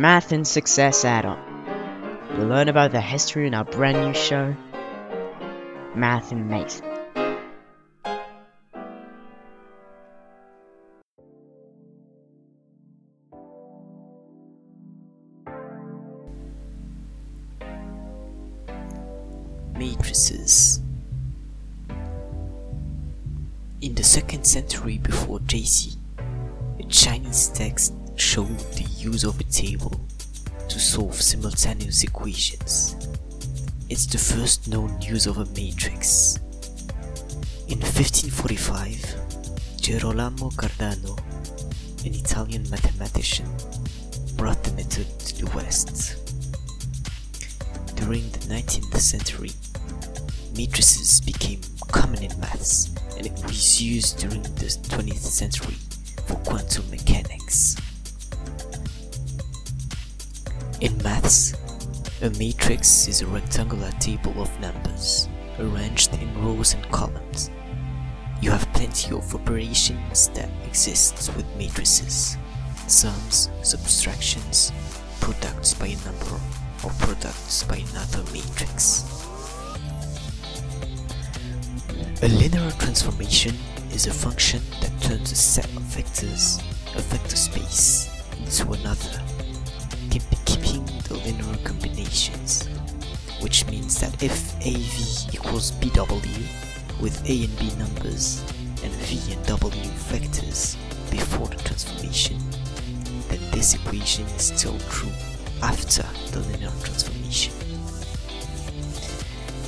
Math and Success add-on. You'll learn about the history in our brand new show, Math and Mate. Matrices In the second century before JC, Chinese texts show the use of a table to solve simultaneous equations. It's the first known use of a matrix. In 1545, Girolamo Cardano, an Italian mathematician, brought the method to the West. During the 19th century, matrices became common in maths and it was used during the 20th century for quantum mechanics. In maths, a matrix is a rectangular table of numbers arranged in rows and columns. You have plenty of operations that exist with matrices sums, subtractions, products by a number, or products by another matrix. A linear transformation is a function that turns a set of vectors, a vector space, into another, keep, keeping the linear combinations, which means that if AV equals BW with A and B numbers and V and W vectors before the transformation, then this equation is still true after the linear transformation.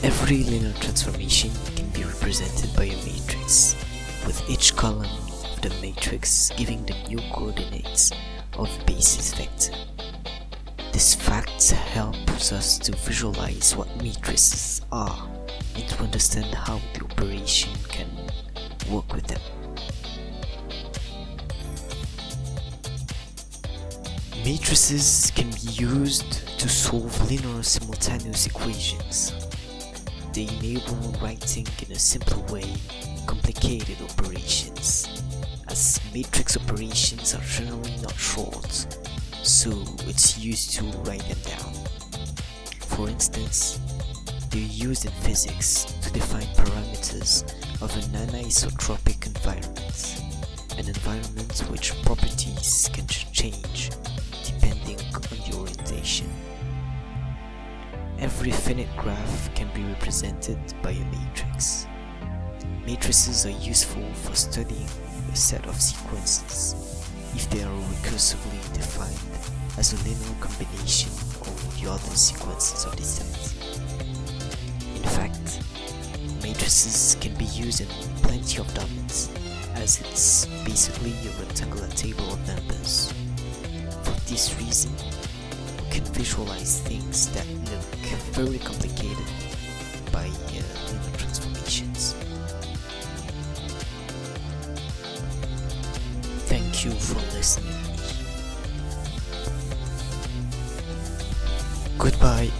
Every linear transformation can be represented by a matrix, with each column the matrix giving the new coordinates of basis vector. This fact helps us to visualize what matrices are and to understand how the operation can work with them. Matrices can be used to solve linear simultaneous equations. They enable writing in a simple way complicated operations, as matrix operations are generally not short, so it's used to write them down. For instance, they're used in physics to define parameters of an anisotropic environment, an environment which properties can change depending on the orientation. Every finite graph can be represented by a matrix. Matrices are useful for studying a set of sequences if they are recursively defined as a linear combination of the other sequences of the set. In fact, matrices can be used in plenty of domains as it's basically a rectangular table of numbers. For this reason, we can visualize things that look very complicated by uh, linear transformations. You for listening. Goodbye.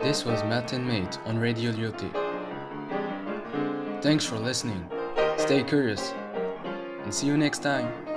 This was Matt and Mate on Radio Lyoté. Thanks for listening. Stay curious and see you next time.